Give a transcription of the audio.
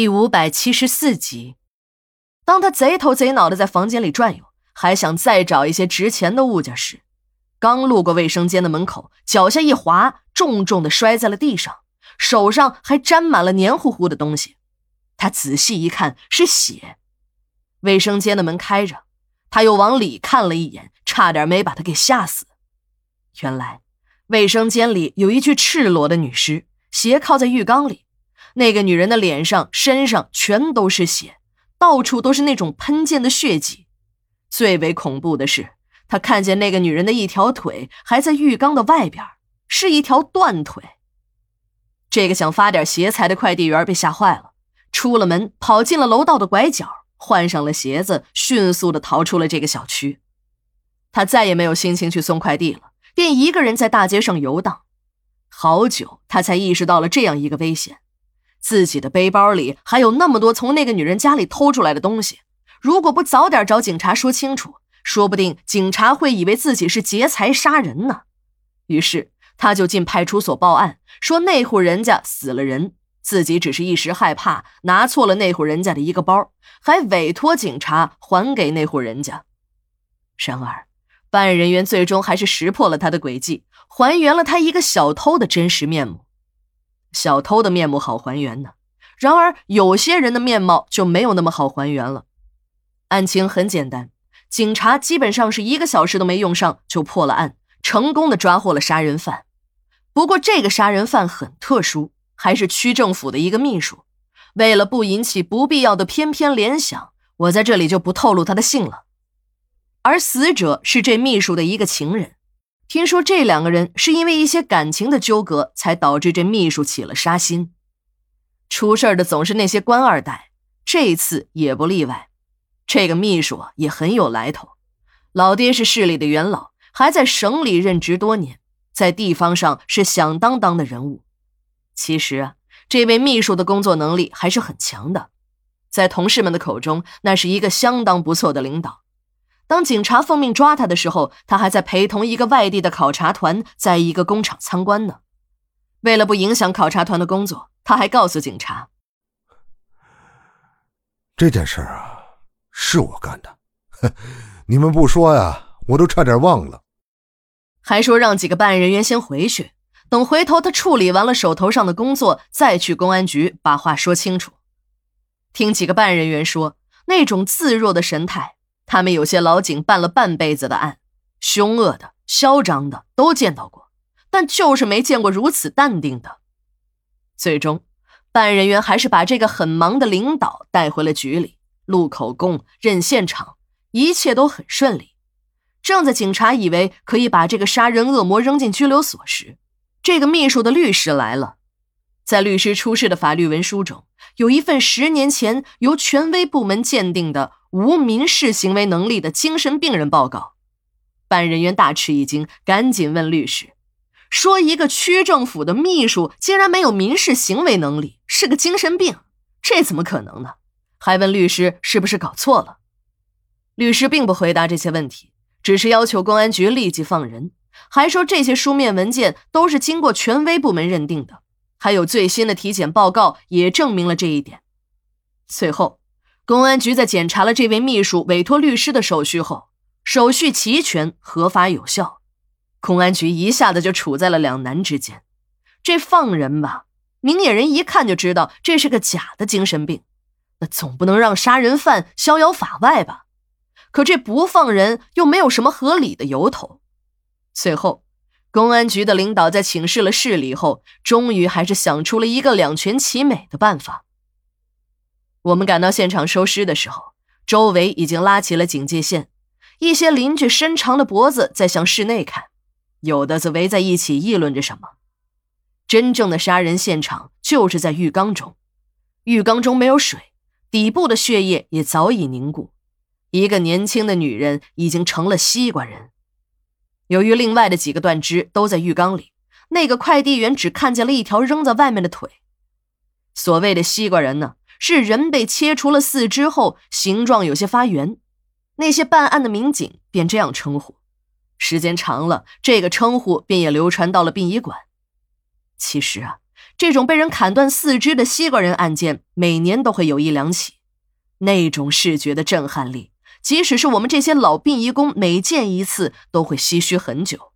第五百七十四集，当他贼头贼脑的在房间里转悠，还想再找一些值钱的物件时，刚路过卫生间的门口，脚下一滑，重重的摔在了地上，手上还沾满了黏糊糊的东西。他仔细一看，是血。卫生间的门开着，他又往里看了一眼，差点没把他给吓死。原来，卫生间里有一具赤裸的女尸，斜靠在浴缸里。那个女人的脸上、身上全都是血，到处都是那种喷溅的血迹。最为恐怖的是，他看见那个女人的一条腿还在浴缸的外边，是一条断腿。这个想发点邪财的快递员被吓坏了，出了门，跑进了楼道的拐角，换上了鞋子，迅速的逃出了这个小区。他再也没有心情去送快递了，便一个人在大街上游荡。好久，他才意识到了这样一个危险。自己的背包里还有那么多从那个女人家里偷出来的东西，如果不早点找警察说清楚，说不定警察会以为自己是劫财杀人呢。于是他就进派出所报案，说那户人家死了人，自己只是一时害怕拿错了那户人家的一个包，还委托警察还给那户人家。然而，办案人员最终还是识破了他的诡计，还原了他一个小偷的真实面目。小偷的面目好还原呢，然而有些人的面貌就没有那么好还原了。案情很简单，警察基本上是一个小时都没用上就破了案，成功的抓获了杀人犯。不过这个杀人犯很特殊，还是区政府的一个秘书。为了不引起不必要的偏偏联想，我在这里就不透露他的姓了。而死者是这秘书的一个情人。听说这两个人是因为一些感情的纠葛，才导致这秘书起了杀心。出事的总是那些官二代，这次也不例外。这个秘书也很有来头，老爹是市里的元老，还在省里任职多年，在地方上是响当当的人物。其实啊，这位秘书的工作能力还是很强的，在同事们的口中，那是一个相当不错的领导。当警察奉命抓他的时候，他还在陪同一个外地的考察团，在一个工厂参观呢。为了不影响考察团的工作，他还告诉警察：“这件事啊，是我干的。你们不说呀，我都差点忘了。”还说让几个办案人员先回去，等回头他处理完了手头上的工作，再去公安局把话说清楚。听几个办案人员说，那种自若的神态。他们有些老警办了半辈子的案，凶恶的、嚣张的都见到过，但就是没见过如此淡定的。最终，办案人员还是把这个很忙的领导带回了局里，录口供、认现场，一切都很顺利。正在警察以为可以把这个杀人恶魔扔进拘留所时，这个秘书的律师来了。在律师出示的法律文书中，有一份十年前由权威部门鉴定的。无民事行为能力的精神病人报告，办案人员大吃一惊，赶紧问律师：“说一个区政府的秘书竟然没有民事行为能力，是个精神病，这怎么可能呢？”还问律师是不是搞错了。律师并不回答这些问题，只是要求公安局立即放人，还说这些书面文件都是经过权威部门认定的，还有最新的体检报告也证明了这一点。随后。公安局在检查了这位秘书委托律师的手续后，手续齐全、合法有效。公安局一下子就处在了两难之间：这放人吧，明眼人一看就知道这是个假的精神病；那总不能让杀人犯逍遥法外吧？可这不放人又没有什么合理的由头。最后，公安局的领导在请示了市里后，终于还是想出了一个两全其美的办法。我们赶到现场收尸的时候，周围已经拉起了警戒线，一些邻居伸长了脖子在向室内看，有的则围在一起议论着什么。真正的杀人现场就是在浴缸中，浴缸中没有水，底部的血液也早已凝固，一个年轻的女人已经成了西瓜人。由于另外的几个断肢都在浴缸里，那个快递员只看见了一条扔在外面的腿。所谓的西瓜人呢？是人被切除了四肢后，形状有些发圆，那些办案的民警便这样称呼。时间长了，这个称呼便也流传到了殡仪馆。其实啊，这种被人砍断四肢的西瓜人案件，每年都会有一两起。那种视觉的震撼力，即使是我们这些老殡仪工，每见一次都会唏嘘很久。